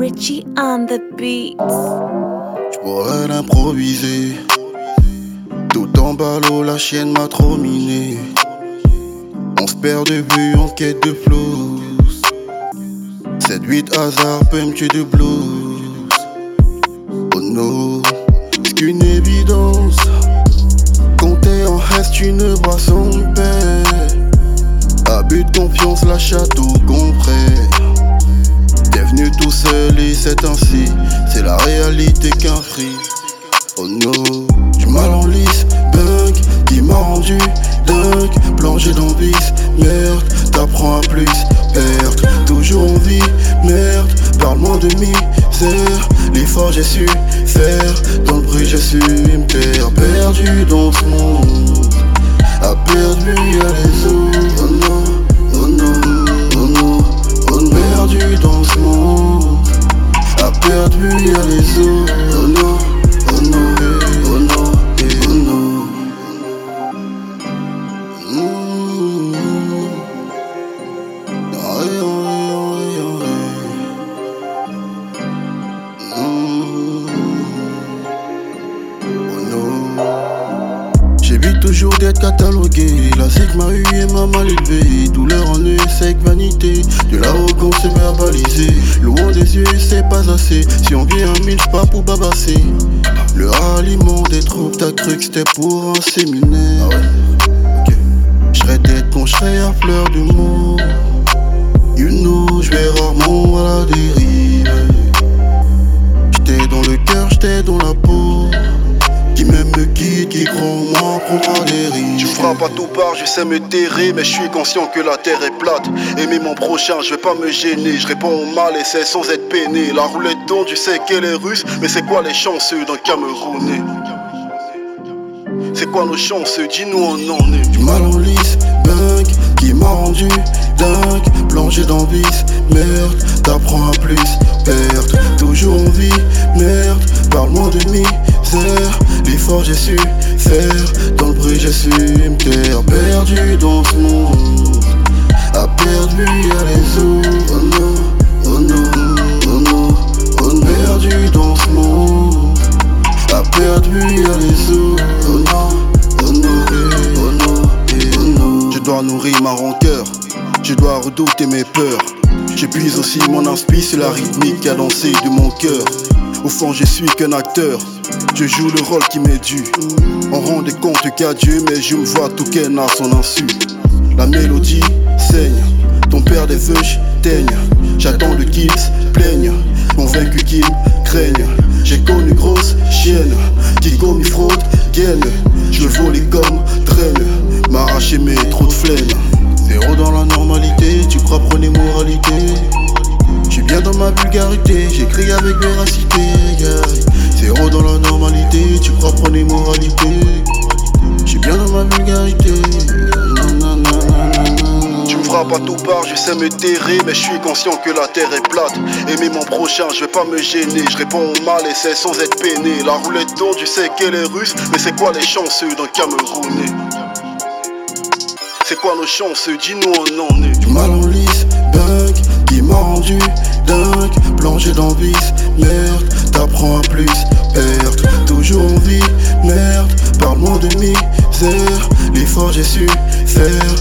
Richie on the beat. Je pourrais l'improviser. Tout en ballot, la chienne m'a trop miné. On se perd de vue en quête de flow. 7-8 hasard peut me tuer de blues. Oh no, c'est qu'une évidence. Compter en reste une boisson paix. Abus de confiance, la château compris. Bienvenue tout seul et c'est ainsi. C'est la réalité qu'un free. Oh no, du mal en lice, bug qui m'a rendu dingue. Plongé dans vice, merde, t'apprends à plus perdre. Toujours en vie, merde, parle-moi de misère. L'effort j'ai su faire, dans le bruit j'ai su me taire. Perdu dans ce monde, a perdu les autres. J'évite toujours d'être catalogué. La zig m'a eu et m'a mal élevé. Douleur en eux, sec, vanité. De l'arrogance c'est verbalisé. Loin des yeux, c'est pas assez. Si on vient à mille, pas pour babasser. Le ralliement des troupes, t'as cru que c'était pour un séminaire. J'serais tête quand j'serais à fleur du mot. You know, j'vais rarement à la dérive. J'étais dans le cœur, j'étais dans la peau. Qui m'aime me quitte, qui croit en moi, prend des risques. Tu frappes à tout part, je sais me terrer, mais je suis conscient que la terre est plate. Aimer mon prochain, je vais pas me gêner. Je réponds au mal et c'est sans être peiné. La roulette tourne, tu sais qu'elle est russe, mais c'est quoi les chanceux d'un Camerounais? C'est quoi nos chances Dis-nous on en est. Du mal en lice, bug qui m'a rendu dingue. Plongé dans vice, merde, t'apprends à plus perdre. Toujours en vie, merde, parle-moi de L'effort j'ai su faire, dans le bruit j'ai su me taire. Perdu dans ce monde, a perdu y'a les autres. Oh non, oh non, oh non, oh. Perdu dans ce monde, a perdu y'a les autres. Oh non, oh non, oh non, oh non. Je dois nourrir ma rancœur, je dois redouter mes peurs. J'épuise aussi mon inspi sur la rythmique cadencée de mon cœur. Au fond, je suis qu'un acteur, je joue le rôle qui m'est dû. On rend des comptes qu'à Dieu, mais je me vois tout qu'elle a son insu. La mélodie saigne, ton père des vœux teigne. J'attends le qu'ils plaigne, convaincu qu'ils craignent. J'ai connu grosse chienne, qui commis fraude, gaine. Je veux voler comme vulgarité, j'écris avec véracité. yeah. Zéro dans la normalité, tu crois prôner moralité. J'suis bien dans ma vulgarité. Tu me frappes à tout part, je sais me terrer, mais je suis conscient que la terre est plate. Aimer mon prochain, je vais pas me gêner. Je réponds au mal et c'est sans être peiné. La roulette tourne, tu sais qu'elle est russe, mais c'est quoi les chanceux d'un Camerounais? C'est quoi nos chances Dis-nous on en est. Du mal en lice, rendu dingue. Plongé dans vice, merde, t'apprends à plus perdre. Toujours en vie, merde, parle-moi de misère. L'effort j'ai su faire,